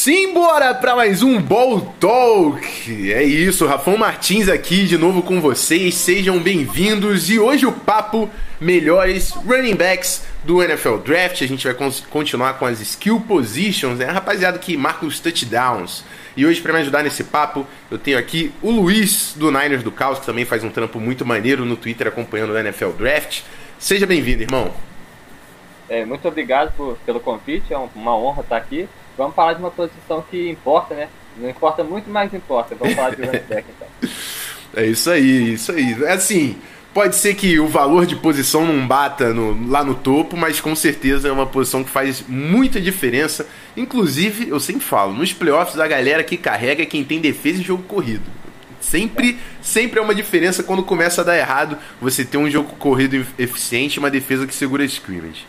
Simbora para mais um Ball Talk! É isso, Rafão Martins aqui de novo com vocês, sejam bem-vindos e hoje o papo melhores running backs do NFL Draft. A gente vai continuar com as skill positions, né? Rapaziada que marca os touchdowns. E hoje, para me ajudar nesse papo, eu tenho aqui o Luiz do Niners do Caos, que também faz um trampo muito maneiro no Twitter acompanhando o NFL Draft. Seja bem-vindo, irmão. É, muito obrigado por, pelo convite, é uma honra estar aqui. Vamos falar de uma posição que importa, né? Não importa muito, mas importa. Vamos falar de running back, então. É isso aí, isso aí. É assim, pode ser que o valor de posição não bata no, lá no topo, mas com certeza é uma posição que faz muita diferença. Inclusive, eu sempre falo, nos playoffs a galera que carrega é quem tem defesa e jogo corrido. Sempre, sempre é uma diferença quando começa a dar errado você ter um jogo corrido eficiente e uma defesa que segura scrimmage.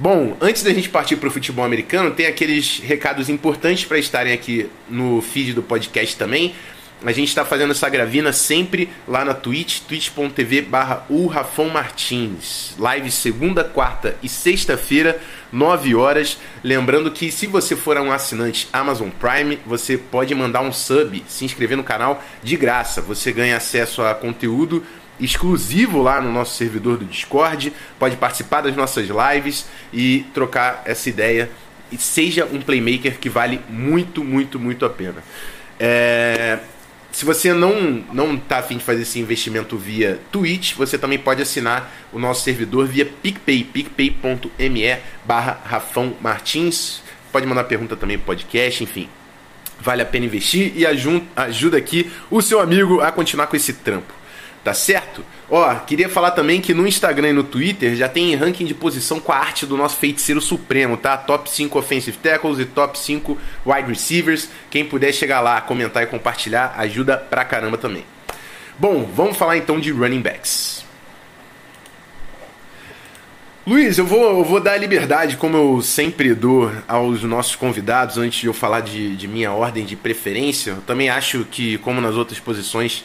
Bom, antes da gente partir para o futebol americano, tem aqueles recados importantes para estarem aqui no feed do podcast também. A gente está fazendo essa gravina sempre lá na Twitch, twitch.tv barra Martins. Live segunda, quarta e sexta-feira, 9 horas. Lembrando que se você for um assinante Amazon Prime, você pode mandar um sub, se inscrever no canal de graça. Você ganha acesso a conteúdo exclusivo lá no nosso servidor do Discord, pode participar das nossas lives e trocar essa ideia. E seja um playmaker que vale muito, muito, muito a pena. É... Se você não não está afim de fazer esse investimento via Twitch, você também pode assinar o nosso servidor via PicPay, picpay.me barra Rafão Martins. Pode mandar pergunta também pro podcast, enfim. Vale a pena investir e ajuda aqui o seu amigo a continuar com esse trampo. Tá certo? Ó, queria falar também que no Instagram e no Twitter já tem ranking de posição com a arte do nosso feiticeiro supremo, tá? Top 5 offensive tackles e top 5 wide receivers. Quem puder chegar lá, comentar e compartilhar, ajuda pra caramba também. Bom, vamos falar então de running backs. Luiz, eu vou, eu vou dar liberdade, como eu sempre dou aos nossos convidados, antes de eu falar de, de minha ordem de preferência. Eu também acho que, como nas outras posições,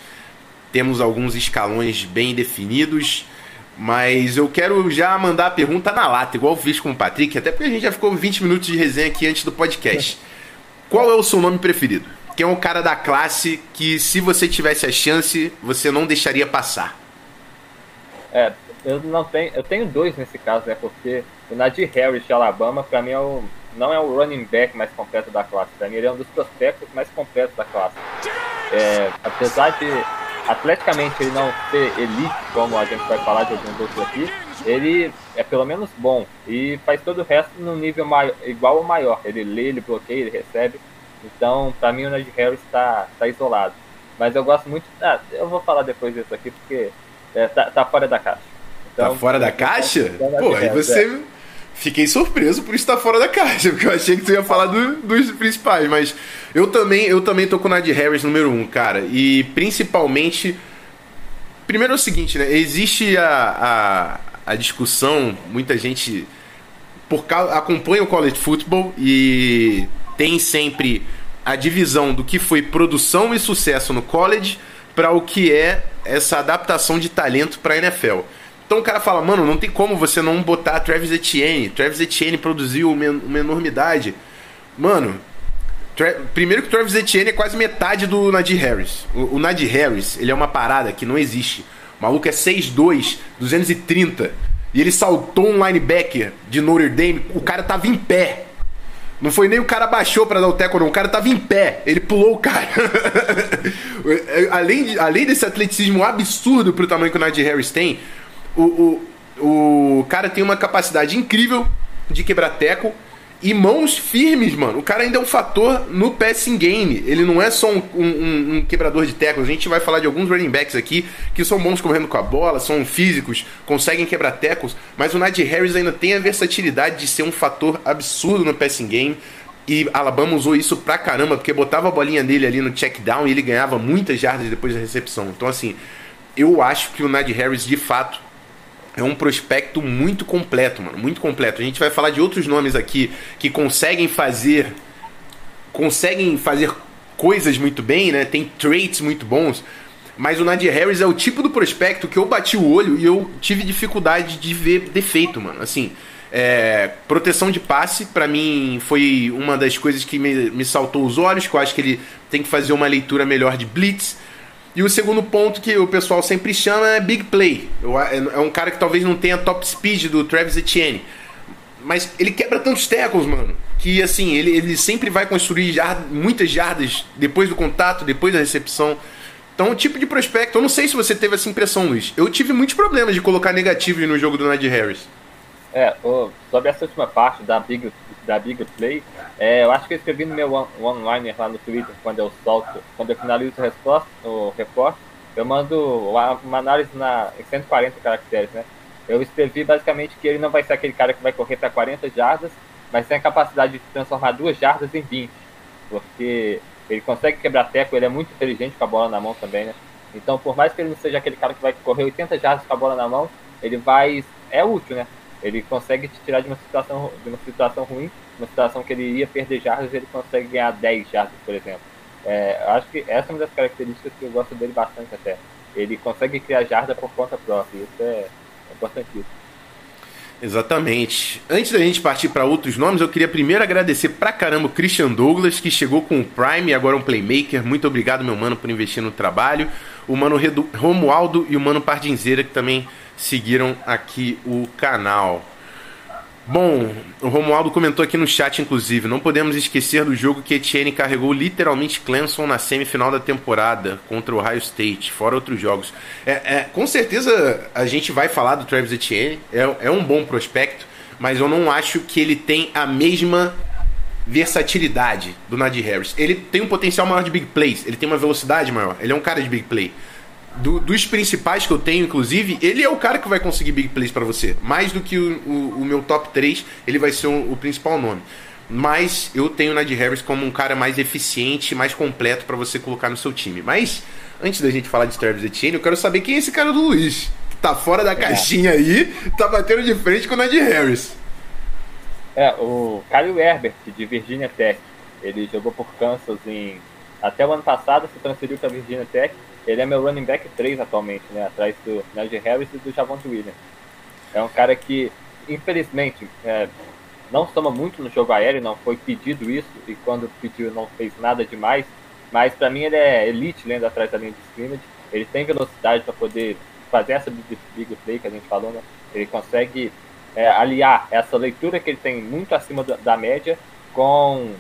temos alguns escalões bem definidos. Mas eu quero já mandar a pergunta na lata, igual fiz com o Patrick, até porque a gente já ficou 20 minutos de resenha aqui antes do podcast. Qual é o seu nome preferido? Quem é o cara da classe que, se você tivesse a chance, você não deixaria passar? É, eu não tenho. Eu tenho dois nesse caso, né? Porque o Nadir Harris de Alabama, para mim, é o, não é o running back mais completo da classe. Para mim, ele é um dos prospectos mais completos da classe. É, apesar de atleticamente ele não ser elite, como a gente vai falar de alguns outros aqui, ele é pelo menos bom e faz todo o resto no nível maior, igual ou maior. Ele lê, ele bloqueia, ele recebe. Então, para mim, o Najee Harris está tá isolado. Mas eu gosto muito. Ah, eu vou falar depois disso aqui porque é, tá, tá, fora da caixa. Então, tá fora da caixa? Pô, aí você. É. Fiquei surpreso por estar fora da caixa, porque eu achei que tu ia falar do, dos principais, mas eu também, eu também tô com o Nadir Harris número um, cara. E principalmente. Primeiro é o seguinte, né? Existe a, a, a discussão, muita gente por acompanha o college football e tem sempre a divisão do que foi produção e sucesso no college para o que é essa adaptação de talento para a NFL. Então o cara fala, mano, não tem como você não botar Travis Etienne. Travis Etienne produziu uma, uma enormidade. Mano, primeiro que Travis Etienne é quase metade do Nadir Harris. O, o Nadir Harris, ele é uma parada que não existe. O maluco é 6'2", 230. E ele saltou um linebacker de Notre Dame. O cara tava em pé. Não foi nem o cara baixou para dar o teco, não. O cara tava em pé. Ele pulou o cara. além, de, além desse atleticismo absurdo pro tamanho que o Nadir Harris tem, o, o, o cara tem uma capacidade incrível de quebrar teco e mãos firmes, mano. O cara ainda é um fator no passing game. Ele não é só um, um, um, quebrador de tecos. A gente vai falar de alguns running backs aqui que são bons correndo com a bola, são físicos, conseguem quebrar tecos. Mas o Najee Harris ainda tem a versatilidade de ser um fator absurdo no passing game. E Alabama usou isso pra caramba, porque botava a bolinha dele ali no check down e ele ganhava muitas jardas depois da recepção. Então, assim, eu acho que o Najee Harris de fato é um prospecto muito completo, mano, muito completo. A gente vai falar de outros nomes aqui que conseguem fazer conseguem fazer coisas muito bem, né? Tem traits muito bons. Mas o Nadir Harris é o tipo do prospecto que eu bati o olho e eu tive dificuldade de ver defeito, mano. Assim, É, proteção de passe, para mim, foi uma das coisas que me, me saltou os olhos, que eu acho que ele tem que fazer uma leitura melhor de blitz. E o segundo ponto que o pessoal sempre chama é big play. É, é um cara que talvez não tenha top speed do Travis Etienne. Mas ele quebra tantos tackles, mano. Que assim, ele, ele sempre vai construir muitas jardas depois do contato, depois da recepção. Então, o tipo de prospecto, eu não sei se você teve essa impressão, Luiz. Eu tive muitos problemas de colocar negativo no jogo do Najee Harris. É, sobre essa última parte da Big, da big Play, é, eu acho que eu escrevi no meu online lá no Twitter, quando eu solto, quando eu finalizo o, resposta, o eu mando uma análise na, em 140 caracteres, né? Eu escrevi basicamente que ele não vai ser aquele cara que vai correr para 40 jardas, mas tem a capacidade de transformar duas jardas em 20, porque ele consegue quebrar teco, ele é muito inteligente com a bola na mão também, né? Então, por mais que ele não seja aquele cara que vai correr 80 jardas com a bola na mão, ele vai. É útil, né? Ele consegue te tirar de uma situação, de uma situação ruim, uma situação que ele ia perder jardas, ele consegue ganhar 10 jardas, por exemplo. É, acho que essa é uma das características que eu gosto dele bastante até. Ele consegue criar jarda por conta própria, isso é, importantíssimo. Exatamente. Antes da gente partir para outros nomes, eu queria primeiro agradecer pra caramba o Christian Douglas, que chegou com o Prime e agora um Playmaker. Muito obrigado, meu mano, por investir no trabalho. O mano Romualdo e o mano Pardinzeira, que também seguiram aqui o canal. Bom, o Romualdo comentou aqui no chat, inclusive, não podemos esquecer do jogo que Etienne carregou literalmente Clemson na semifinal da temporada contra o Ohio State, fora outros jogos. É, é, com certeza a gente vai falar do Travis Etienne, é, é um bom prospecto, mas eu não acho que ele tem a mesma versatilidade do Nadir Harris. Ele tem um potencial maior de big plays, ele tem uma velocidade maior, ele é um cara de big play do, dos principais que eu tenho, inclusive, ele é o cara que vai conseguir big plays para você. Mais do que o, o, o, meu top 3, ele vai ser o, o principal nome. Mas eu tenho o Nadir Harris como um cara mais eficiente, mais completo para você colocar no seu time. Mas, antes da gente falar de Travis Etienne, eu quero saber quem é esse cara do Luiz. Que tá fora da é. caixinha aí, tá batendo de frente com o Nadir Harris. É, o Kyle Herbert, de Virginia Tech. Ele jogou por Kansas em... Até o ano passado, se transferiu para Virginia Tech ele é meu running back 3 atualmente, né? Atrás do Najee Harris e do Javonte Williams. É um cara que, infelizmente, é, não soma muito no jogo aéreo, não foi pedido isso, e quando pediu não fez nada demais, mas para mim ele é elite lendo atrás da linha de scrimmage, ele tem velocidade para poder fazer essa big play que a gente falou, né? Ele consegue é, aliar essa leitura que ele tem muito acima da, da média com,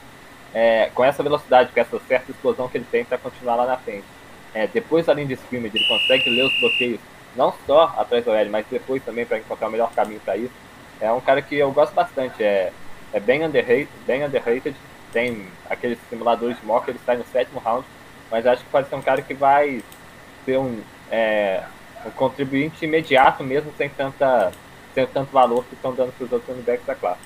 é, com essa velocidade, com essa certa explosão que ele tem para continuar lá na frente é, depois da linha de scrimmage, ele consegue ler os bloqueios, não só atrás do OL, mas depois também para encontrar o melhor caminho para isso. É um cara que eu gosto bastante, é, é bem underrated, bem underrated, tem aqueles simuladores de mock, ele está no sétimo round, mas acho que pode ser um cara que vai ser um, é, um contribuinte imediato mesmo sem tanta sem tanto valor que estão dando para os outros running backs da classe.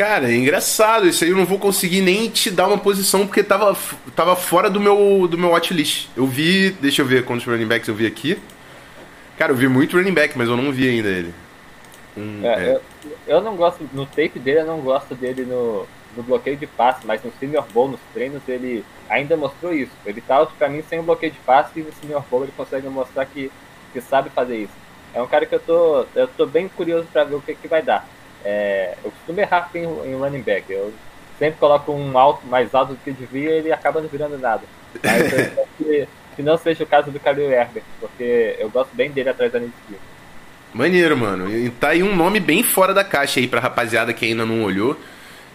Cara, é engraçado. Isso aí eu não vou conseguir nem te dar uma posição porque tava, tava fora do meu, do meu watchlist. Eu vi, deixa eu ver quantos running backs eu vi aqui. Cara, eu vi muito running back, mas eu não vi ainda ele. Um, é, é. Eu, eu, não gosto, no tape dele, eu não gosto dele no, no bloqueio de passe, mas no Senior Bowl, nos treinos, ele ainda mostrou isso. Ele tá pra mim sem o bloqueio de passe e no Senior Bowl ele consegue mostrar que, que sabe fazer isso. É um cara que eu tô, eu tô bem curioso para ver o que, que vai dar. É, eu costumo errar em, em running back. Eu sempre coloco um alto mais alto do que devia e ele acaba não virando nada. Mas eu que, que não seja o caso do Khalil Herbert, porque eu gosto bem dele atrás da linha Maneiro, mano. E tá aí um nome bem fora da caixa aí pra rapaziada que ainda não olhou.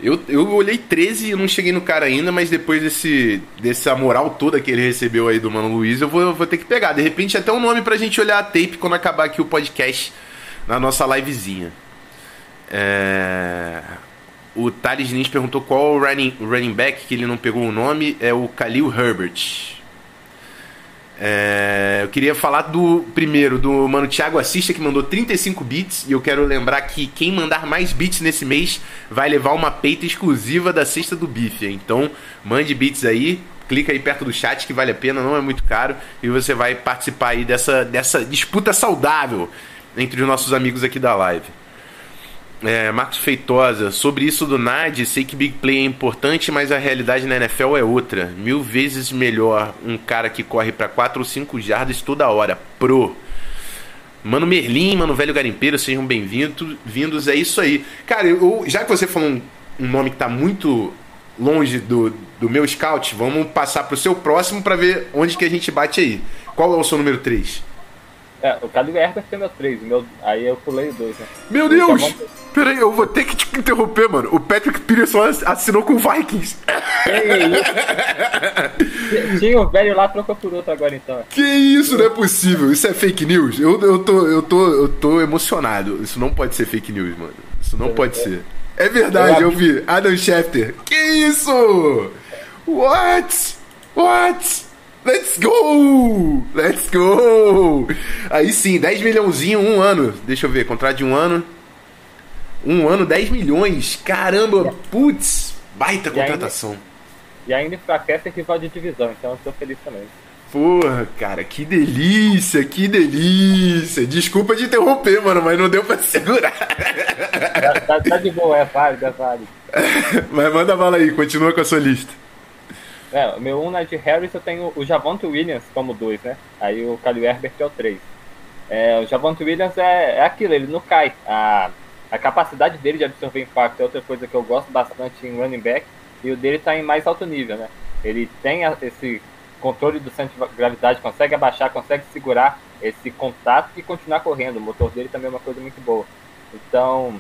Eu, eu olhei 13 e não cheguei no cara ainda, mas depois desse dessa moral toda que ele recebeu aí do Mano Luiz, eu vou, eu vou ter que pegar. De repente, até um nome pra gente olhar a tape quando acabar aqui o podcast na nossa livezinha. É... O Thales Lins perguntou qual o running, running back que ele não pegou o nome. É o Khalil Herbert. É... Eu queria falar do primeiro, do mano Thiago Assista, que mandou 35 bits. E eu quero lembrar que quem mandar mais bits nesse mês vai levar uma peita exclusiva da cesta do bife. Então, mande bits aí. Clica aí perto do chat que vale a pena, não é muito caro. E você vai participar aí dessa, dessa disputa saudável entre os nossos amigos aqui da live. É, Marcos Feitosa, sobre isso do NAD, sei que Big Play é importante, mas a realidade na NFL é outra. Mil vezes melhor um cara que corre para 4 ou 5 jardas toda hora. Pro. Mano Merlin, mano Velho Garimpeiro, sejam bem-vindos. Vindos, é isso aí. Cara, eu, já que você falou um, um nome que tá muito longe do, do meu scout, vamos passar pro seu próximo para ver onde que a gente bate aí. Qual é o seu número 3? É, o Cadu Herbert é meu 3, meu, aí eu pulei o 2, né? Meu Deus! Chamou... Peraí, eu vou ter que te interromper, mano. O Patrick Peterson assinou com o Vikings. Tinha o velho lá, trocou por outro agora então. Que isso, não é possível. Isso é fake news? Eu, eu, tô, eu, tô, eu tô emocionado. Isso não pode ser fake news, mano. Isso não é, pode ser. É verdade, eu vi. Adam Schefter. Que isso? What? What? Let's go! Let's go! Aí sim, 10 milhãozinho, um ano. Deixa eu ver, contrato de um ano. Um ano, 10 milhões. Caramba, putz, baita contratação. E ainda, enfraquece rival de divisão, então eu tô feliz também. Porra, cara, que delícia, que delícia. Desculpa de interromper, mano, mas não deu pra segurar. Tá, tá, tá de boa, é válido, é válido. mas manda bala aí, continua com a sua lista. É, meu um é de Harris, eu tenho o Javonte Williams como dois, né? Aí o Khalil Herbert é o três. É, o Javonte Williams é, é aquilo, ele não cai. A, a capacidade dele de absorver impacto é outra coisa que eu gosto bastante em running back. E o dele está em mais alto nível, né? Ele tem a, esse controle do centro de gravidade, consegue abaixar, consegue segurar esse contato e continuar correndo. O motor dele também é uma coisa muito boa. Então,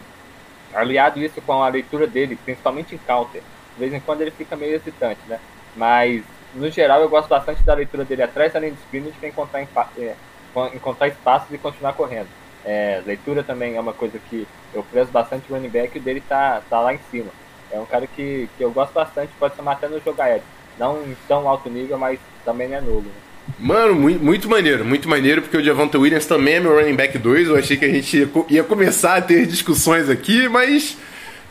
aliado isso com a leitura dele, principalmente em counter, de vez em quando ele fica meio hesitante, né? Mas, no geral, eu gosto bastante da leitura dele atrás da linha de scrimmage para encontrar, é, encontrar espaços e continuar correndo. É, leitura também é uma coisa que eu prezo bastante o running back e o dele tá, tá lá em cima. É um cara que, que eu gosto bastante, pode ser até no jogo aéreo. Não em tão alto nível, mas também não é nulo. Né? Mano, muito, muito maneiro, muito maneiro, porque o Javante Williams também é meu running back 2. Eu achei que a gente ia, começar a ter discussões aqui, mas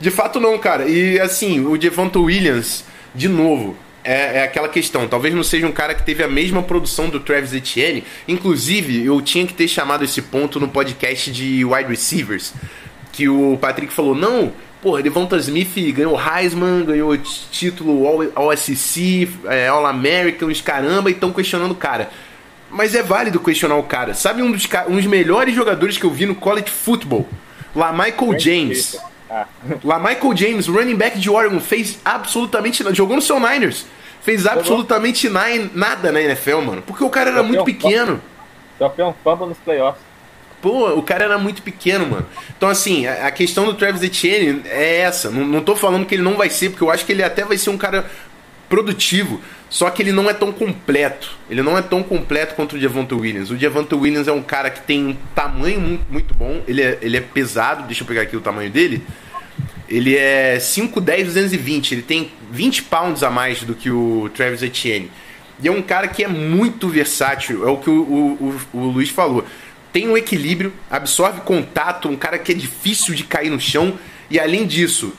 de fato não, cara. E assim, o Javante Williams, de novo, é, é, aquela questão. Talvez não seja um cara que teve a mesma produção do Travis Etienne. Inclusive, eu tinha que ter chamado esse ponto no podcast de wide receivers. Que o Patrick falou: não, porra, Devonta Smith ganhou Heisman, ganhou título All-SEC, All é, All-American, os caramba, e estão questionando o cara. Mas é válido questionar o cara. Sabe um dos, um dos melhores jogadores que eu vi no college football? Lá Michael James. Lá Michael James, running back de Oregon, fez absolutamente nada. Jogou no seu Niners. Fez absolutamente nada na NFL, mano. Porque o cara era muito pequeno. Só foi um fumble nos playoffs. Pô, o cara era muito pequeno, mano. Então, assim, a, questão do Travis Etienne é essa. Não, não tô falando que ele não vai ser, porque eu acho que ele até vai ser um cara produtivo. Só que ele não é tão completo. Ele não é tão completo quanto o Javonte Williams. O Javonte Williams é um cara que tem um tamanho muito, muito bom. Ele é, ele é pesado. Deixa eu pegar aqui o tamanho dele. Ele é 5'10", 220. Ele tem 20 pounds a mais do que o Travis Etienne. E é um cara que é muito versátil. É o que o, o, o, o Luiz falou tem um equilíbrio, absorve contato, um cara que é difícil de cair no chão e além disso,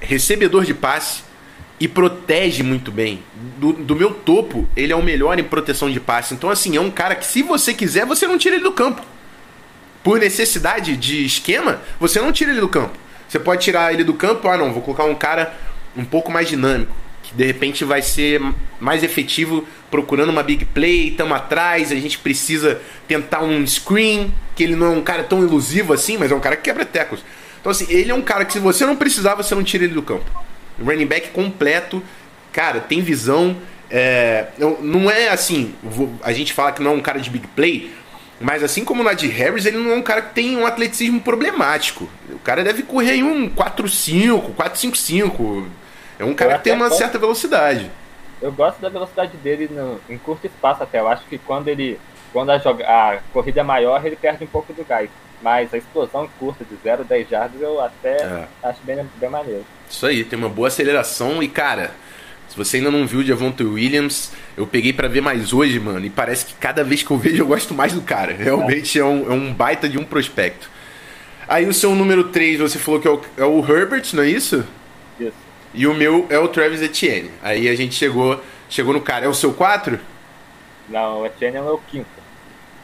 recebedor de passe e protege muito bem. Do, do, meu topo, ele é o melhor em proteção de passe. Então, assim, é um cara que, se você quiser, você não tira ele do campo. Por necessidade de esquema, você não tira ele do campo. Você pode tirar ele do campo, ah, não, vou colocar um cara um pouco mais dinâmico de repente vai ser mais efetivo procurando uma big play, estamos atrás, a gente precisa tentar um screen, que ele não é um cara tão ilusivo assim, mas é um cara que quebra tecos. Então assim, ele é um cara que se você não precisar, você não tira ele do campo. Running back completo, cara, tem visão, é, não é assim, a gente fala que não é um cara de big play, mas assim como o Nadir Harris, ele não é um cara que tem um atleticismo problemático. O cara deve correr em um 4-5, 4-5-5, é um cara que tem uma gosto, certa velocidade. Eu gosto da velocidade dele no, em curto espaço até. Eu acho que quando ele. Quando a, joga, a corrida é maior, ele perde um pouco do gás. Mas a explosão curta de 0 a 10 jardas eu até é. acho bem, bem maneiro. Isso aí, tem uma boa aceleração e, cara, se você ainda não viu o Javonte Williams, eu peguei para ver mais hoje, mano, e parece que cada vez que eu vejo eu gosto mais do cara. Realmente é, um, é um baita de um prospecto. Aí o seu número 3, você falou que é o, é o Herbert, não é isso? Isso. E o meu é o Travis Etienne. Aí a gente chegou, chegou no cara. É o seu 4? Não, o Etienne é o meu quinto.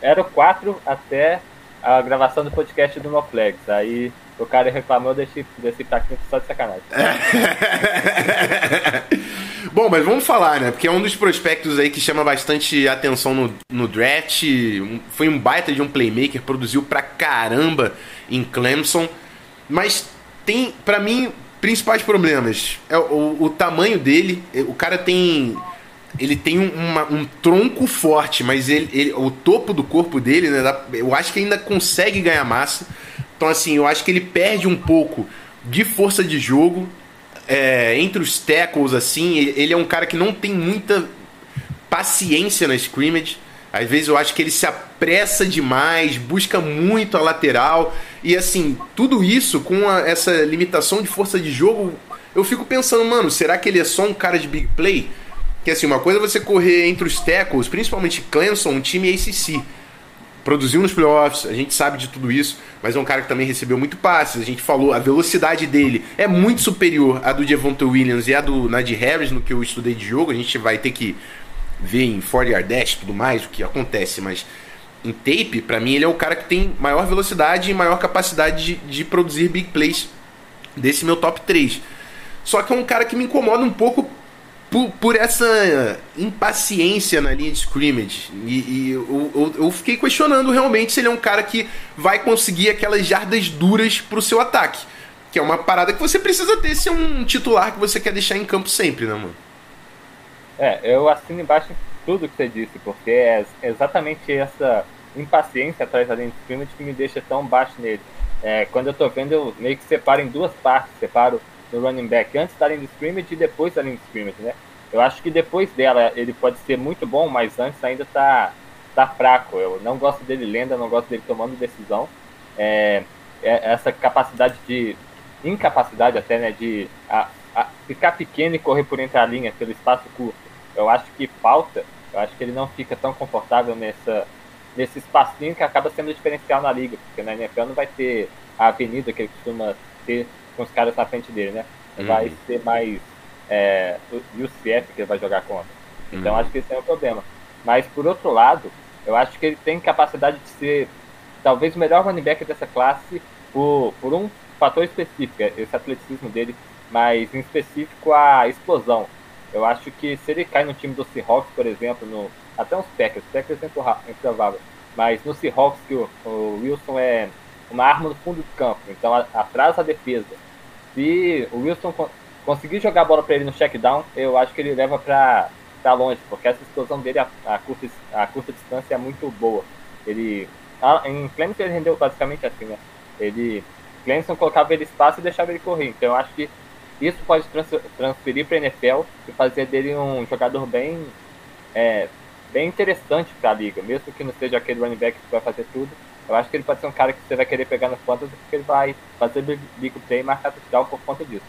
Era o 4 até a gravação do podcast do NoFlex. Aí o cara reclamou desse, desse pra quinto só de sacanagem. Bom, mas vamos falar, né? Porque é um dos prospectos aí que chama bastante atenção no, no draft. Foi um baita de um playmaker, produziu pra caramba em Clemson. Mas tem, para mim, principais problemas. É o, o, tamanho dele. O cara tem. Ele tem uma, um tronco forte, mas ele, ele, o topo do corpo dele, né? Eu acho que ainda consegue ganhar massa. Então, assim, eu acho que ele perde um pouco de força de jogo é, entre os tackles, assim, ele é um cara que não tem muita paciência na scrimmage. Às vezes eu acho que ele se apressa demais, busca muito a lateral. E assim, tudo isso com a, essa limitação de força de jogo, eu fico pensando, mano, será que ele é só um cara de big play? Que assim, uma coisa é você correr entre os tackles, principalmente Clemson, um time ACC produziu nos playoffs, a gente sabe de tudo isso, mas é um cara que também recebeu muito passes. A gente falou, a velocidade dele é muito superior à do Devonta Williams e à do Nadir Harris no que eu estudei de jogo. A gente vai ter que ver em 40 yard dash e tudo mais o que acontece, mas em tape, para mim ele é o cara que tem maior velocidade e maior capacidade de, de produzir big plays desse meu top 3. Só que é um cara que me incomoda um pouco por, por essa impaciência na linha de scrimmage. E, e eu, eu, eu, fiquei questionando realmente se ele é um cara que vai conseguir aquelas jardas duras pro seu ataque. Que é uma parada que você precisa ter se é um titular que você quer deixar em campo sempre, né, mano? É, eu assino embaixo tudo que você disse, porque é exatamente essa impaciência atrás da linha de scrimmage que me deixa tão baixo nele. É, quando eu tô vendo, eu meio que separo em duas partes. Separo no running back antes da linha de scrimmage e depois da linha de scrimmage, né? Eu acho que depois dela ele pode ser muito bom, mas antes ainda tá, tá fraco. Eu não gosto dele lenda, não gosto dele tomando decisão. É, é essa capacidade de incapacidade até, né, de a, a ficar pequeno e correr por entre a linha pelo espaço curto. Eu acho que falta. Eu acho que ele não fica tão confortável nessa nesse espacinho que acaba sendo diferencial na liga, porque na NFL não vai ter a avenida que ele costuma ter com os caras na frente dele, né? Vai uhum. ser mais é, o UCF que ele vai jogar contra. Então uhum. acho que esse é o problema. Mas por outro lado, eu acho que ele tem capacidade de ser talvez o melhor running back dessa classe por, por um fator específico, esse atleticismo dele, mas em específico a explosão. Eu acho que se ele cai no time do Seahawks, por exemplo, no, até uns Packers, Packers é improvável, mas no Seahawks que o, o Wilson é uma arma no fundo do campo, então atrás a defesa se o Wilson conseguir jogar a bola para ele no check down, eu acho que ele leva para longe, porque essa explosão dele a, a, curta, a curta distância é muito boa. Ele a, em Clemson ele rendeu basicamente assim, né? Ele Clemson colocava ele espaço e deixava ele correr. Então eu acho que isso pode trans, transferir para NFL e fazer dele um jogador bem é, bem interessante para a liga, mesmo que não seja aquele running back que vai fazer tudo, eu acho que ele pode ser um cara que você vai querer pegar nas pontas porque ele vai fazer big play e marcar touchdown por conta disso.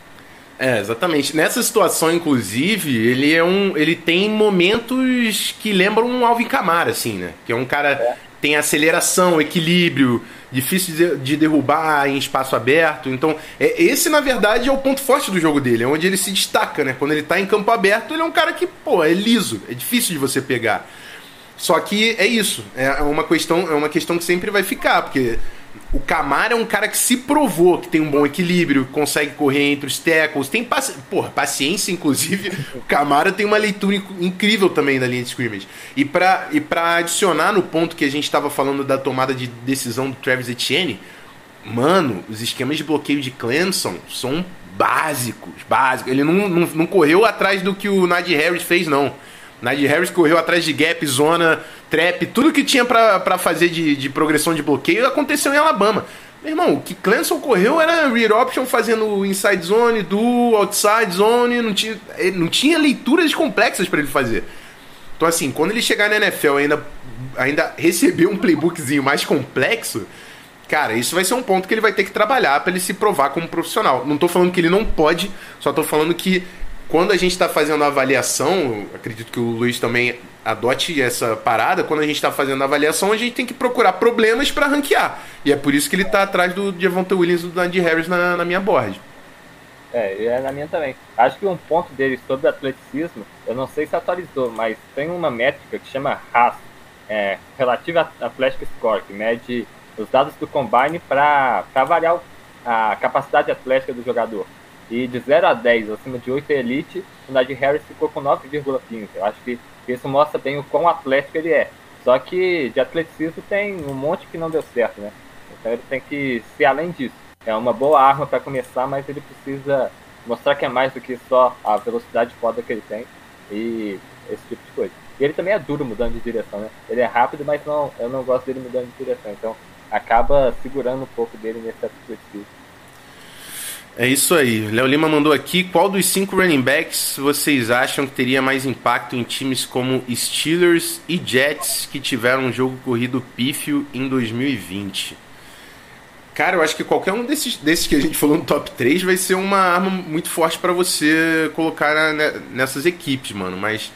É, exatamente. Nessa situação, inclusive, ele é um. ele tem momentos que lembram um Alvin Kamara, assim, né? Que é um cara é. tem aceleração, equilíbrio, difícil de, de, derrubar em espaço aberto. Então, é, esse, na verdade, é o ponto forte do jogo dele, é onde ele se destaca, né? Quando ele tá em campo aberto, ele é um cara que, pô, é liso, é difícil de você pegar. Só que é isso, é uma questão, é uma questão que sempre vai ficar, porque o Camara é um cara que se provou que tem um bom equilíbrio, consegue correr entre os tackles, tem paci porra, paciência, inclusive. O Camara tem uma leitura incrível também da linha de scrimmage. E para e pra adicionar no ponto que a gente estava falando da tomada de decisão do Travis Etienne, mano, os esquemas de bloqueio de Clemson são básicos, básicos. Ele não, não, não correu atrás do que o Nadir Harris fez, não. Nadir Harris correu atrás de gap, zona, trap, tudo que tinha para fazer de, de progressão de bloqueio aconteceu em Alabama. Meu irmão, o que Clemson correu era rear option fazendo inside zone, do outside zone, não tinha, não tinha leituras complexas para ele fazer. Então, assim, quando ele chegar na NFL ainda, ainda receber um playbookzinho mais complexo, cara, isso vai ser um ponto que ele vai ter que trabalhar para ele se provar como profissional. Não tô falando que ele não pode, só tô falando que quando a gente está fazendo a avaliação, acredito que o Luiz também adote essa parada, quando a gente está fazendo a avaliação, a gente tem que procurar problemas para ranquear. E é por isso que ele está atrás do Devonta Williams e do Nadir Harris na, na minha board. É, é na minha também. Acho que um ponto dele sobre atleticismo, eu não sei se atualizou, mas tem uma métrica que chama RAS, é, Relativa Athletic Score, que mede os dados do combine para avaliar a capacidade atlética do jogador. E de 0 a 10, acima de 8 é elite, o Najee Harris ficou com 9,15. Eu acho que isso mostra bem o quão atlético ele é. Só que de atleticismo tem um monte que não deu certo, né? Então ele tem que ser além disso. É uma boa arma para começar, mas ele precisa mostrar que é mais do que só a velocidade foda que ele tem e esse tipo de coisa. E ele também é duro mudando de direção, né? Ele é rápido, mas não, eu não gosto dele mudando de direção. Então acaba segurando um pouco dele nesse atleticismo. É isso aí. Léo Lima mandou aqui: qual dos cinco running backs vocês acham que teria mais impacto em times como Steelers e Jets que tiveram um jogo corrido pífio em 2020? Cara, eu acho que qualquer um desses, desses que a gente falou no top 3 vai ser uma arma muito forte para você colocar na, nessas equipes, mano. Mas,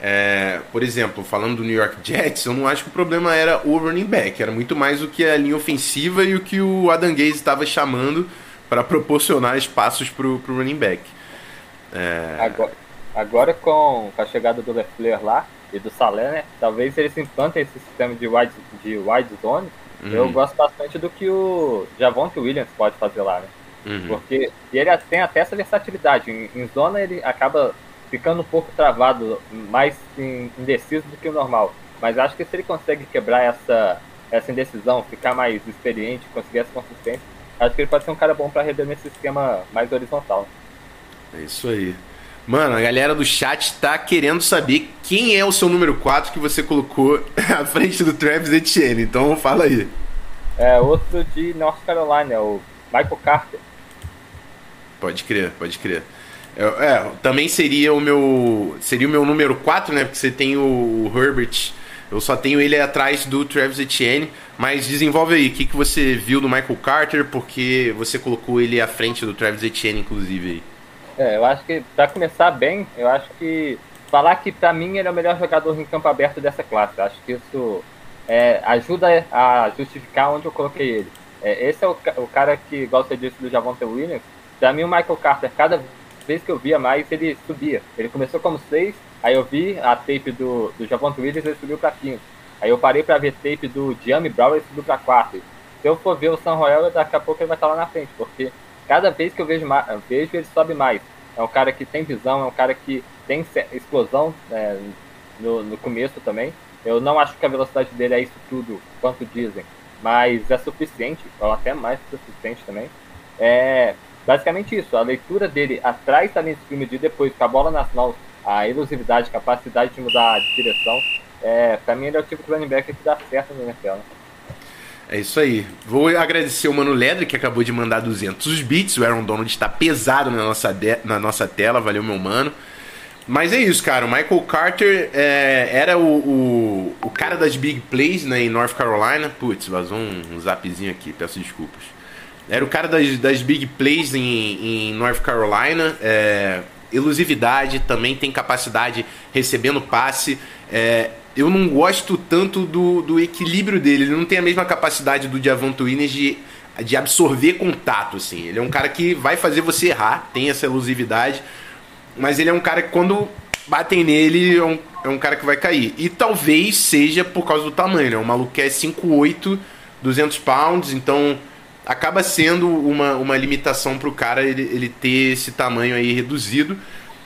é, por exemplo, falando do New York Jets, eu não acho que o problema era o running back. Era muito mais o que a linha ofensiva e o que o Adam Gaze estava chamando para proporcionar espaços para o running back. É... Agora, agora com, a chegada do Lefleur lá e do Salé, né, talvez eles implantem esse sistema de wide, de wide zone. Uhum. Eu gosto bastante do que o Javonte Williams pode fazer lá, né? Uhum. Porque ele tem até essa versatilidade. Em, em, zona ele acaba ficando um pouco travado, mais indeciso do que o normal. Mas acho que se ele consegue quebrar essa, essa indecisão, ficar mais experiente, conseguir essa consistência, acho que ele pode ser um cara bom para render nesse esquema mais horizontal. É isso aí. Mano, a galera do chat tá querendo saber quem é o seu número 4 que você colocou à frente do Travis Etienne. Então fala aí. É outro de North Carolina, o Michael Carter. Pode crer, pode crer. É, é, também seria o meu seria o meu número 4, né? Porque você tem o Herbert. Eu só tenho ele atrás do Travis Etienne. Mas desenvolve aí, o que, que você viu do Michael Carter, porque você colocou ele à frente do Travis Etienne, inclusive aí. É, eu acho que, para começar bem, eu acho que falar que para mim ele é o melhor jogador em campo aberto dessa classe. Eu acho que isso é, ajuda a justificar onde eu coloquei ele. É, esse é o, o, cara que, igual você disse do Javonte Williams, para mim o Michael Carter, cada vez que eu via mais, ele subia. Ele começou como 6, aí eu vi a tape do, do Javonte Williams ele subiu para 5. Aí eu parei para ver tape do Jamie Brown e subiu para 4. Se eu for ver o San Royal, daqui a pouco ele vai estar lá na frente, porque cada vez que eu vejo, vejo ele sobe mais. É um cara que tem visão, é um cara que tem explosão é, no, no começo também. Eu não acho que a velocidade dele é isso tudo, quanto dizem, mas é suficiente, ou até mais que suficiente também. É basicamente isso, a leitura dele atrás da linha de depois com a bola nas mãos, a elusividade, capacidade de mudar de direção, é, pra mim ele é o tipo de running back que dá certo no NFL. Né? É isso aí. Vou agradecer o Mano Ledre, que acabou de mandar 200 bits. O Aaron Donald está pesado na nossa, na nossa tela. Valeu, meu mano. Mas é isso, cara. O Michael Carter é, era o, o, o, cara das big plays né, em North Carolina. Putz, vazou um, um zapzinho aqui, peço desculpas. Era o cara das, das big plays em, em North Carolina. É, elusividade, também tem capacidade recebendo passe. É, eu não gosto tanto do, do equilíbrio dele. Ele não tem a mesma capacidade do Diavonto Williams de, de absorver contato, assim. Ele é um cara que vai fazer você errar, tem essa elusividade, mas ele é um cara que quando batem nele é um, é um cara que vai cair. E talvez seja por causa do tamanho, né? O maluco é 5'8", 200 pounds, então acaba sendo uma, uma limitação pro cara ele, ele ter esse tamanho aí reduzido.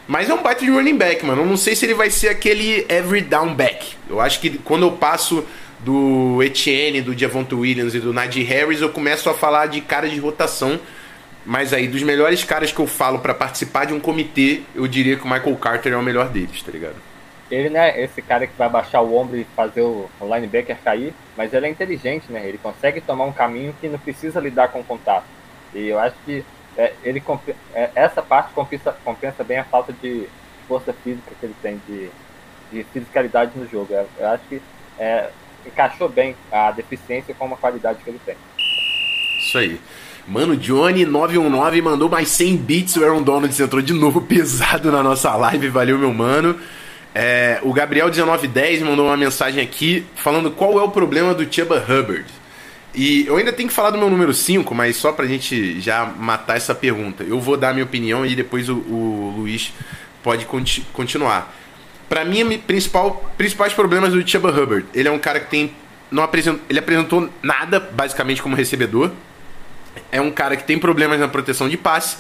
Mas é um baita de running back, mano. Eu não sei se ele vai ser aquele every down back. Eu acho que quando eu passo do Etienne, do Javonte Williams e do Najee Harris, eu começo a falar de cara de rotação. Mas aí, dos melhores caras que eu falo para participar de um comitê, eu diria que o Michael Carter é o melhor deles, tá ligado? Ele não é esse cara que vai baixar o ombro e fazer o linebacker cair, mas ele é inteligente, né? Ele consegue tomar um caminho que não precisa lidar com o contato. E eu acho que é, ele é, essa parte compensa, compensa bem a falta de força física que ele tem, de, de fisicalidade no jogo. Eu, eu acho que é, encaixou bem a deficiência com a qualidade que ele tem. Isso aí. Mano, Johnny919 mandou mais 100 bits. O Aaron Donald entrou de novo pesado na nossa live. Valeu, meu mano. É, o Gabriel1910 mandou uma mensagem aqui falando qual é o problema do Chuba Hubbard. E eu ainda tenho que falar do meu número 5, mas só pra gente já matar essa pergunta. Eu vou dar a minha opinião e depois o, o Luiz pode conti continuar. Para mim, principal, principais problemas do Chuba Hubbard. Ele é um cara que tem. Não apresentou, ele apresentou nada, basicamente, como recebedor. É um cara que tem problemas na proteção de passe.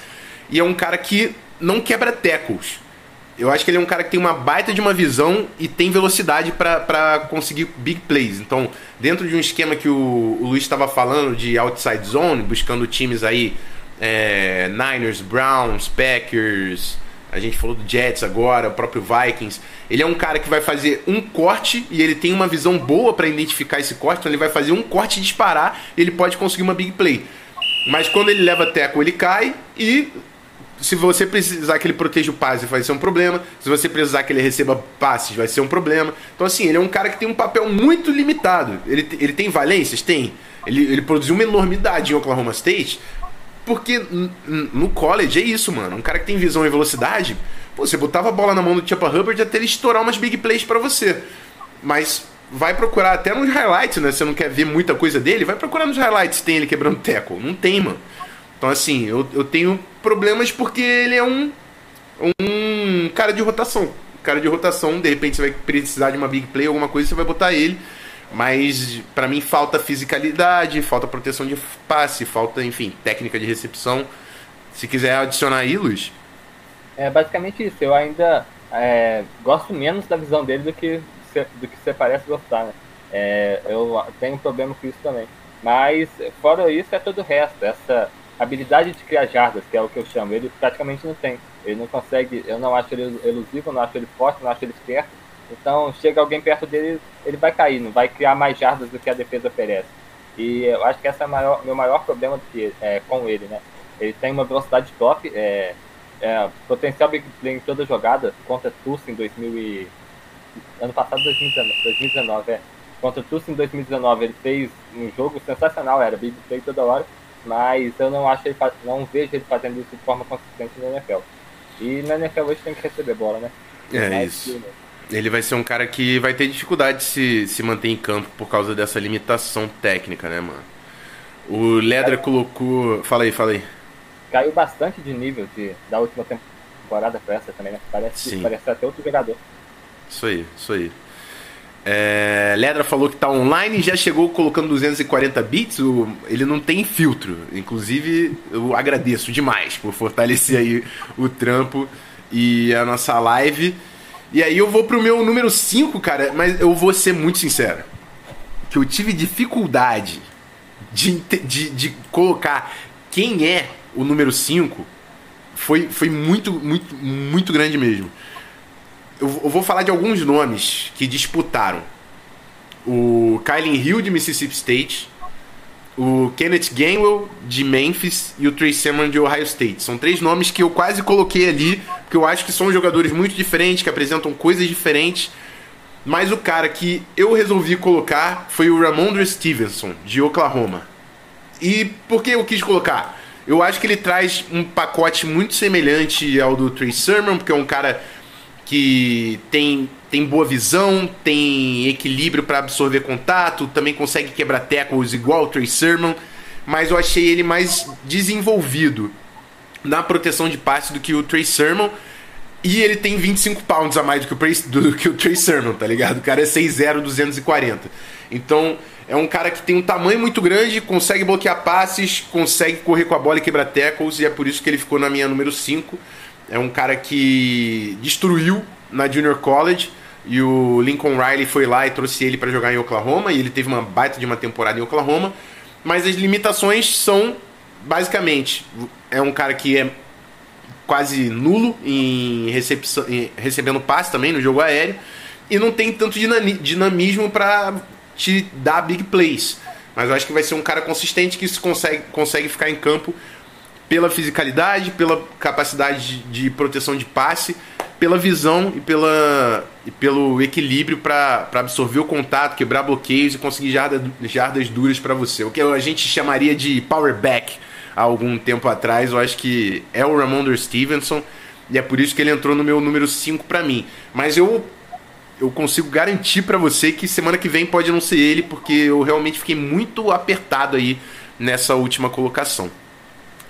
e é um cara que não quebra tackles. Eu acho que ele é um cara que tem uma baita de uma visão e tem velocidade para conseguir big plays. Então, dentro de um esquema que o, o Luiz estava falando de outside zone, buscando times aí, é, Niners, Browns, Packers, a gente falou do Jets agora, o próprio Vikings. Ele é um cara que vai fazer um corte e ele tem uma visão boa para identificar esse corte, então ele vai fazer um corte e disparar ele pode conseguir uma big play. Mas quando ele leva teco, ele cai e se você precisar que ele proteja o passe, vai ser um problema. Se você precisar que ele receba passes, vai ser um problema. Então, assim, ele é um cara que tem um papel muito limitado. Ele, ele tem valências? Tem. Ele, ele produziu uma enormidade em Oklahoma State. Porque no college é isso, mano. Um cara que tem visão e velocidade, pô, você botava a bola na mão do Chupa Hubbard até ele estourar umas big plays para você. Mas vai procurar até nos highlights, né? Você não quer ver muita coisa dele, vai procurar nos highlights se tem ele quebrando tackle. Não tem, mano. Então, assim, eu, eu tenho problemas porque ele é um, um cara de rotação. Cara de rotação, de repente você vai precisar de uma big play, alguma coisa, você vai botar ele. Mas para mim falta fisicalidade, falta proteção de passe, falta, enfim, técnica de recepção. Se quiser adicionar aí, Luiz. É basicamente isso. Eu ainda é, gosto menos da visão dele do que, do que você parece gostar, né? É, eu tenho um problema com isso também. Mas, fora isso, é todo o resto. Essa habilidade de criar jardas, que é o que eu chamo, ele praticamente não tem. Ele não consegue, eu não acho ele elusivo, não acho ele forte, não acho ele esperto. Então, chega alguém perto dele, ele vai cair, não vai criar mais jardas do que a defesa oferece. E eu acho que esse é o meu maior problema que, é, com ele, né? Ele tem uma velocidade top, é, é, potencial big play em toda jogada, contra Tulsa em 2000 e... ano passado, 2019, 2019 é. Contra Tulsa em 2019, ele fez um jogo sensacional, era big play toda hora mas eu não acho ele não vejo ele fazendo isso de forma consistente na NFL. E na NFL hoje tem que receber bola, né? É isso. Que, ele vai ser um cara que vai ter dificuldade de se, se manter em campo por causa dessa limitação técnica, né, mano? O Ledra colocou. Fala aí, fala aí. Caiu bastante de nível de, da última temporada pra essa também, né? Parece, Sim. parece até outro jogador. Isso aí, isso aí. É, Ledra falou que tá online e já chegou colocando 240 bits. O, ele não tem filtro. Inclusive, eu agradeço demais por fortalecer aí o trampo e a nossa live. E aí eu vou pro meu número 5, cara, mas eu vou ser muito sincero. Que eu tive dificuldade de, de, de colocar quem é o número 5 foi, foi muito, muito, muito grande mesmo eu, vou falar de alguns nomes que disputaram. O Kylie Hill de Mississippi State, o Kenneth Gainwell de Memphis e o Trey Sermon de Ohio State. São três nomes que eu quase coloquei ali, porque eu acho que são jogadores muito diferentes, que apresentam coisas diferentes. Mas o cara que eu resolvi colocar foi o Ramondre Stevenson, de Oklahoma. E por que eu quis colocar? Eu acho que ele traz um pacote muito semelhante ao do Trey Sermon, porque é um cara que tem, tem boa visão, tem equilíbrio para absorver contato, também consegue quebrar tackles igual o Trey Sermon, mas eu achei ele mais desenvolvido na proteção de passe do que o Trey Sermon. E ele tem 25 pounds a mais do que o, do que o Trey Sermon, tá ligado? O cara é 6'0", 240. Então, é um cara que tem um tamanho muito grande, consegue bloquear passes, consegue correr com a bola e quebrar tackles, e é por isso que ele ficou na minha número 5. É um cara que destruiu na Junior College e o Lincoln Riley foi lá e trouxe ele para jogar em Oklahoma e ele teve uma baita de uma temporada em Oklahoma. Mas as limitações são basicamente é um cara que é quase nulo em, recepção, em recebendo passe também no jogo aéreo e não tem tanto dinamismo para te dar big plays. Mas eu acho que vai ser um cara consistente que consegue, consegue ficar em campo pela fisicalidade, pela capacidade de, de proteção de passe, pela visão e, pela, e pelo equilíbrio para absorver o contato, quebrar bloqueios e conseguir jarda, jardas duras para você. O que a gente chamaria de power back há algum tempo atrás, eu acho que é o Ramondre Stevenson e é por isso que ele entrou no meu número 5 para mim. Mas eu eu consigo garantir para você que semana que vem pode não ser ele, porque eu realmente fiquei muito apertado aí nessa última colocação.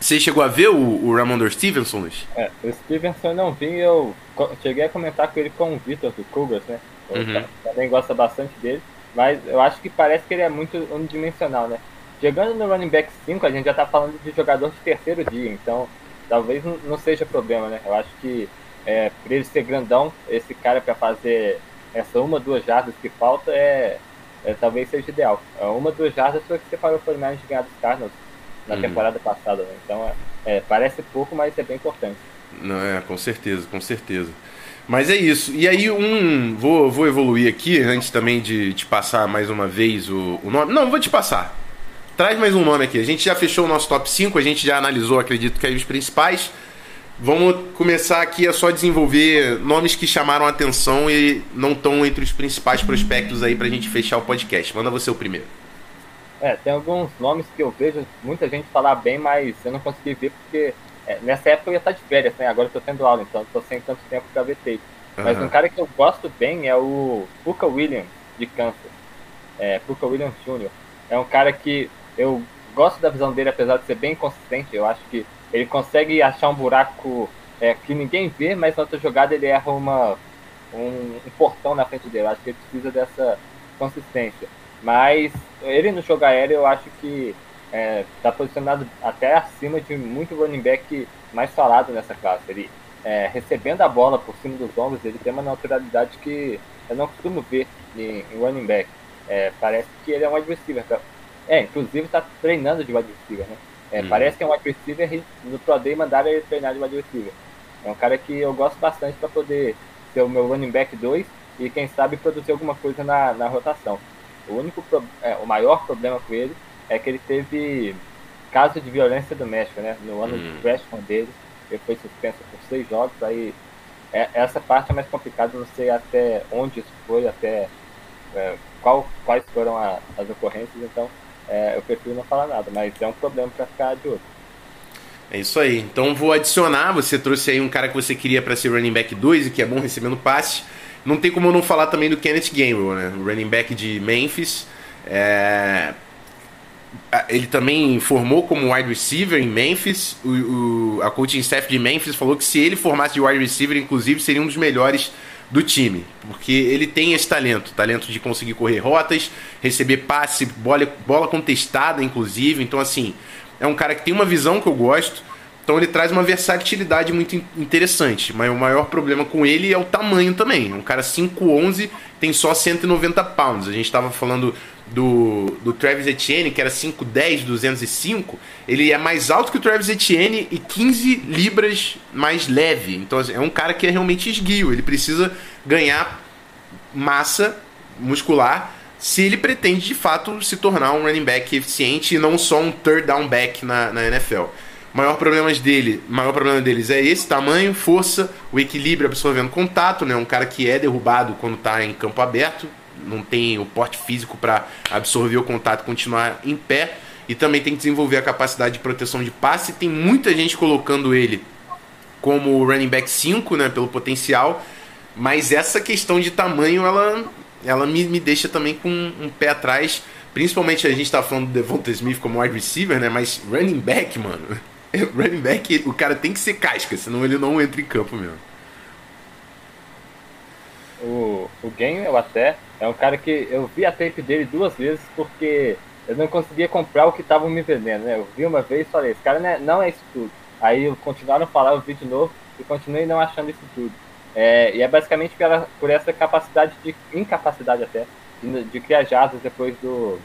Você chegou a ver o, o Ramondre Stevenson, Luiz? É, o Stevenson eu não vi, eu cheguei a comentar com ele com o Vitor do Cougars, né? Uhum. também gosta bastante dele, mas eu acho que parece que ele é muito unidimensional, né? Chegando no running back 5, a gente já tá falando de jogador de terceiro dia, então talvez não seja problema, né? Eu acho que é, para ele ser grandão, esse cara para fazer essa uma, duas jardas que falta é, é, talvez seja ideal. É uma, duas jardas foi o que você parou por mais de ganhar dos Cardinals na uhum. temporada passada, né? Então é, é, parece pouco, mas é bem importante. Não, é, com certeza, com certeza. Mas é isso. E aí, um. Vou, vou evoluir aqui, antes também de te passar mais uma vez o, o nome. Não, vou te passar. Traz mais um nome aqui. A gente já fechou o nosso top 5, a gente já analisou, acredito que aí os principais. Vamos começar aqui a só desenvolver nomes que chamaram a atenção e não estão entre os principais prospectos aí pra gente fechar o podcast. Manda você o primeiro. É, tem alguns nomes que eu vejo muita gente falar bem, mas eu não consegui ver porque é, nessa época eu ia estar de férias, né? Agora eu tô tendo aula, então tô sem tanto tempo pra ver. Uhum. Mas um cara que eu gosto bem é o Puka Williams, de Kansas. É, Puka Williams Jr. É um cara que eu gosto da visão dele, apesar de ser bem consistente. Eu acho que ele consegue achar um buraco é, que ninguém vê, mas na outra jogada ele erra uma, um, um, portão na frente dele. Eu acho que ele precisa dessa consistência. Mas ele no jogo aéreo eu acho que está é, tá posicionado até acima de muito running back mais falado nessa classe. Ele é, recebendo a bola por cima dos ombros, ele tem uma naturalidade que eu não costumo ver em, em running back. É, parece que ele é um wide receiver. Tá? É, inclusive está treinando de wide receiver, né? Hum. Parece que é um wide receiver e no Pro Day mandaram ele treinar de wide receiver. É um cara que eu gosto bastante para poder ser o meu running back 2 e quem sabe produzir alguma coisa na, na rotação. O único é, o maior problema com ele é que ele teve caso de violência doméstica, né? No ano hum. de freshman dele, ele foi suspenso por seis jogos, aí é, essa parte é mais complicada, não sei até onde isso foi, até é, qual, quais foram a, as ocorrências, então é, eu prefiro não falar nada, mas é um problema para ficar de olho. É isso aí. Então vou adicionar. Você trouxe aí um cara que você queria para ser running back 2 e que é bom recebendo passe. Não tem como eu não falar também do Kenneth Gainwell, né? O running back de Memphis. É... Ele também formou como wide receiver em Memphis. O, o, a coaching staff de Memphis falou que se ele formasse de wide receiver, inclusive, seria um dos melhores do time, porque ele tem esse talento, talento de conseguir correr rotas, receber passe, bola, bola contestada, inclusive. Então, assim, é um cara que tem uma visão que eu gosto. Então ele traz uma versatilidade muito interessante, mas o maior problema com ele é o tamanho também. Um cara 5'11 tem só 190 pounds. A gente estava falando do, do Travis Etienne, que era 5'10, 205, ele é mais alto que o Travis Etienne e 15 libras mais leve. Então assim, é um cara que é realmente esguio. Ele precisa ganhar massa muscular se ele pretende de fato se tornar um running back eficiente e não só um third down back na, na NFL. Maior problema dele, maior problema deles é esse tamanho, força, o equilíbrio absorvendo contato, né? Um cara que é derrubado quando está em campo aberto, não tem o porte físico para absorver o contato continuar em pé. E também tem que desenvolver a capacidade de proteção de passe. Tem muita gente colocando ele como running back 5, né, pelo potencial. Mas essa questão de tamanho, ela, ela me, me deixa também com um pé atrás. Principalmente a gente tá falando do Devonta Smith como wide receiver, né? Mas running back, mano. running back, o cara tem que ser casca, senão ele não entra em campo mesmo. O, o Gainwell até é um cara que eu vi a tape dele duas vezes porque eu não conseguia comprar o que estavam me vendendo, né? Eu vi uma vez e falei, esse cara não é, não é isso tudo. Aí continuaram a falar, eu vi de novo e continuei não achando isso tudo. É, e é basicamente pela, por essa capacidade de incapacidade até de, de criar jatos depois do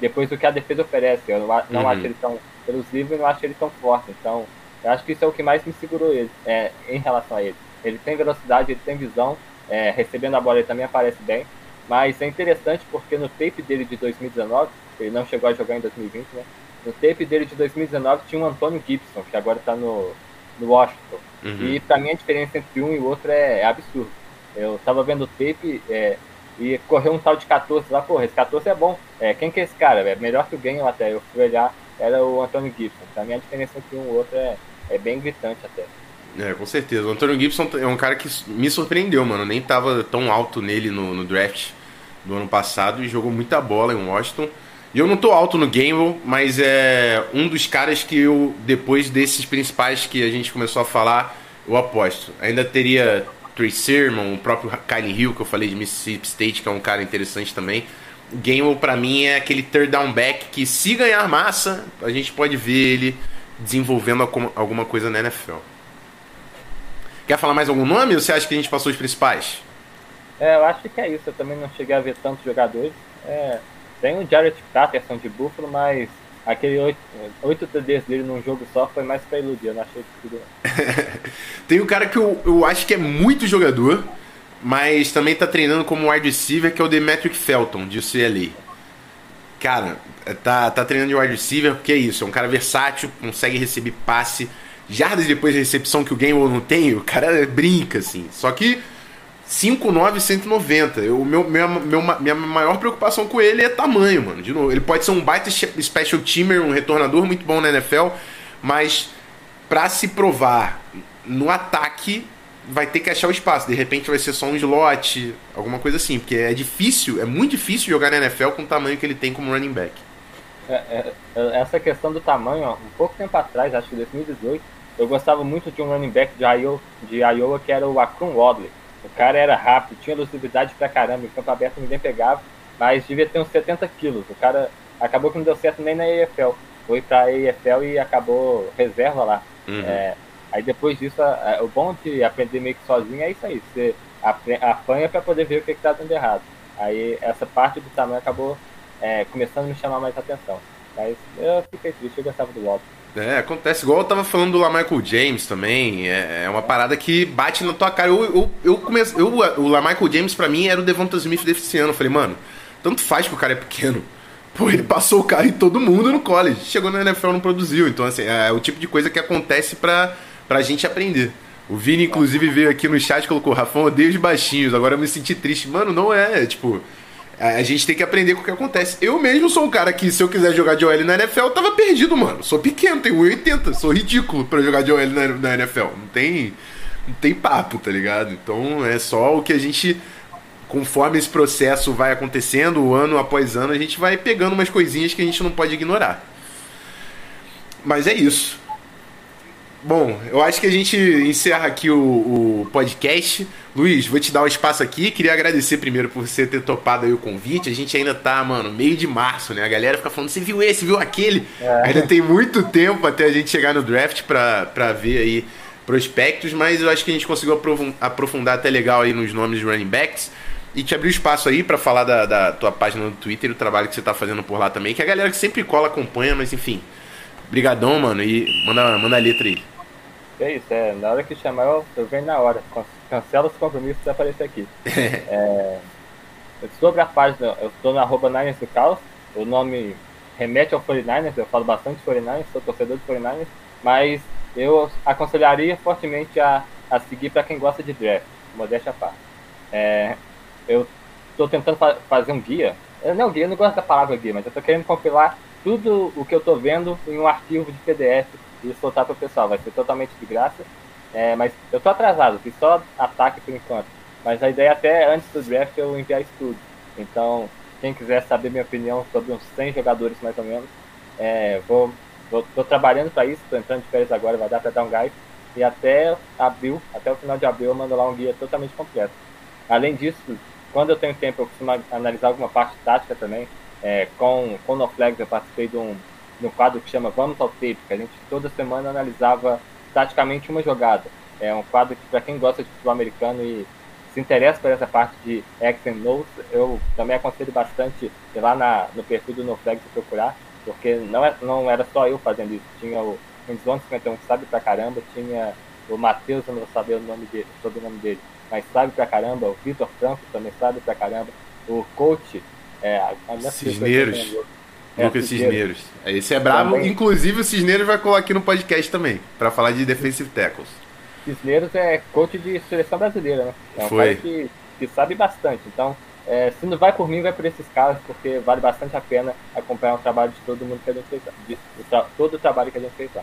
depois do que a defesa oferece. Eu não, não uhum. acho ele tão elusivo e não acho ele tão forte. Então, eu acho que isso é o que mais me segurou ele, é, em relação a ele. Ele tem velocidade, ele tem visão, é, recebendo a bola ele também aparece bem. Mas é interessante porque no tape dele de 2019, ele não chegou a jogar em 2020, né? No tape dele de 2019 tinha um Antônio Gibson, que agora está no, no Washington. Uhum. E para mim a diferença entre um e o outro é, é absurda. Eu tava vendo o tape é, e correu um tal de 14 lá, porra, esse 14 é bom. É, quem que é esse cara? É melhor que o Ganho até. Eu fui olhar, era o Antônio Gibson. Pra mim a diferença entre um e outro é, é bem gritante até. É, com certeza. O Antônio Gibson é um cara que me surpreendeu, mano. Nem tava tão alto nele no, no draft do ano passado e jogou muita bola em Washington. E eu não tô alto no Gamble, mas é um dos caras que eu, depois desses principais que a gente começou a falar, eu aposto. Ainda teria Trey Sermon, o próprio Kylie Hill, que eu falei de Mississippi State, que é um cara interessante também. O para mim é aquele third down back que se ganhar massa, a gente pode ver ele desenvolvendo alguma coisa na NFL. Quer falar mais algum nome ou você acha que a gente passou os principais? É, eu acho que é isso. Eu também não cheguei a ver tantos jogadores. É, tem o Jared Patterson de Buffalo, mas aquele 8, 8 TDs dele num jogo só foi mais pra iludir. Eu não achei que tudo. tem um cara que eu, eu acho que é muito jogador, mas também tá treinando como wide receiver, que é o Demetric Felton, de UCLA. Cara, tá, tá treinando de wide receiver porque é isso, é um cara versátil, consegue receber passe, jardas depois da recepção que o Game não tem, o cara brinca, assim. Só que 5'9", 190. Eu, meu, minha, meu, minha maior preocupação com ele é tamanho, mano. De novo, ele pode ser um baita special teamer, um retornador muito bom na NFL, mas para se provar no ataque, vai ter que achar o espaço. De repente vai ser só um slot, alguma coisa assim. Porque é difícil, é muito difícil jogar na NFL com o tamanho que ele tem como running back. É, é, é essa questão do tamanho, ó, um pouco tempo atrás, acho que 2018, eu gostava muito de um running back de Iowa, de Iowa que era o Akron Wadley. O cara era rápido, tinha velocidade pra caramba, em campo aberto ninguém pegava, mas devia ter uns 70 quilos. O cara acabou que não deu certo nem na EFL. Foi pra EFL e acabou reserva lá. Uhum. É, aí depois disso, a, a, o bom de aprender meio que sozinho é isso aí. Você apanha para poder ver o que, está dando errado. Aí essa parte do tamanho acabou é, começando a me chamar mais atenção. Mas eu fiquei triste, eu gostava do Walter. É, acontece. Igual eu tava falando do Lamichael James também. É, é, uma parada que bate na tua cara. Eu, eu, eu comecei. Eu, o Lamichael James pra mim era o Devonta Smith desse ano. Eu falei, mano, tanto faz que o cara é pequeno. Pô, ele passou o carro em todo mundo no college. Chegou na NFL não produziu. Então, assim, é o tipo de coisa que acontece pra, pra gente aprender. O Vini, inclusive, veio aqui no chat e colocou: Rafão, odeio os baixinhos. Agora eu me senti triste. Mano, não é. Tipo, a gente tem que aprender com o que acontece. Eu mesmo sou um cara que, se eu quiser jogar de OL na NFL, eu tava perdido, mano. Sou pequeno, tenho 1,80. Sou ridículo para jogar de OL na, na NFL. Não tem, não tem papo, tá ligado? Então é só o que a gente, conforme esse processo vai acontecendo, ano após ano, a gente vai pegando umas coisinhas que a gente não pode ignorar. Mas é isso. Bom, eu acho que a gente encerra aqui o, o, podcast. Luiz, vou te dar um espaço aqui. Queria agradecer primeiro por você ter topado aí o convite. A gente ainda tá, mano, meio de março, né? A galera fica falando, você viu esse, viu aquele? É. Ainda tem muito tempo até a gente chegar no draft pra, pra ver aí prospectos, mas eu acho que a gente conseguiu aprofundar até legal aí nos nomes de running backs. E te abrir o espaço aí para falar da, da, tua página no Twitter e o trabalho que você tá fazendo por lá também, que a galera que sempre cola acompanha, mas enfim. Brigadão, mano, e manda, manda a letra aí. É isso, é, na hora que chamar eu, eu venho na hora. Cancela os compromissos e aparecer aqui. é, sobre a página, eu estou na arroba Niners do Caos. O nome remete ao 49ers, eu falo bastante 49ers, sou torcedor de 49ers, mas eu aconselharia fortemente a, a seguir para quem gosta de draft, modéstia à parte. É, eu estou tentando fa fazer um guia, eu, não guia, eu não gosto da palavra guia, mas eu estou querendo compilar tudo o que eu estou vendo em um arquivo de PDF e soltar para o pessoal. Vai ser totalmente de graça. É, mas eu tô atrasado, fiz só ataque por enquanto. Mas a ideia até antes do draft eu enviar isso tudo. Então, quem quiser saber minha opinião sobre uns 100 jogadores mais ou menos, é, vou, vou tô trabalhando para isso, tô entrando de férias agora, vai dar para dar um gás. E até abril, até o final de abril eu mando lá um guia totalmente completo. Além disso, quando eu tenho tempo eu costumo analisar alguma parte tática também. É, com, com o No Flags eu participei de um, no quadro que chama Vamos ao Tape, que a gente toda semana analisava taticamente uma jogada. É um quadro que, para quem gosta de futebol americano e se interessa por essa parte de X and Notes, eu também aconselho bastante ir lá na, no perfil do NoFlex procurar, porque não, é, não era só eu fazendo isso. Tinha o Windzone 51 que sabe pra caramba, tinha o Matheus, eu não vou saber o nome dele, sobre o nome dele, mas sabe pra caramba, o Vitor Franco também sabe pra caramba, o coach, é, a, a Cisneiros. É, Lucas Cisneiros. Esse é brabo. Também. Inclusive, o Cisneiros vai colar aqui no podcast também, para falar de defensive tackles. Cisneiros é coach de seleção brasileira, né? É um Foi. cara que, que sabe bastante. Então, é, se não vai por mim, vai por esses caras, porque vale bastante a pena acompanhar o trabalho de todo mundo que a gente fez lá. De, todo o trabalho que a gente fez lá.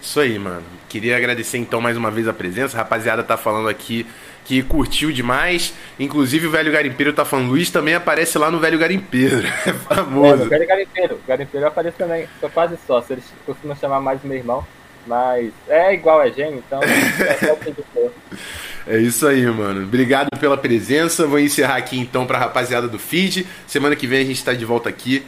Isso aí, mano. Queria agradecer então mais uma vez a presença. A rapaziada tá falando aqui que curtiu demais. Inclusive o Velho Garimpeiro tá falando, Luiz também aparece lá no Velho Garimpeiro. É famoso. É, o Velho Garimpeiro. O Garimpeiro aparece também. Sou quase sócio. Eles costumam chamar mais meu irmão. Mas é igual a gêmeo, então é, é isso aí, mano. Obrigado pela presença. Vou encerrar aqui então pra rapaziada do feed. Semana que vem a gente tá de volta aqui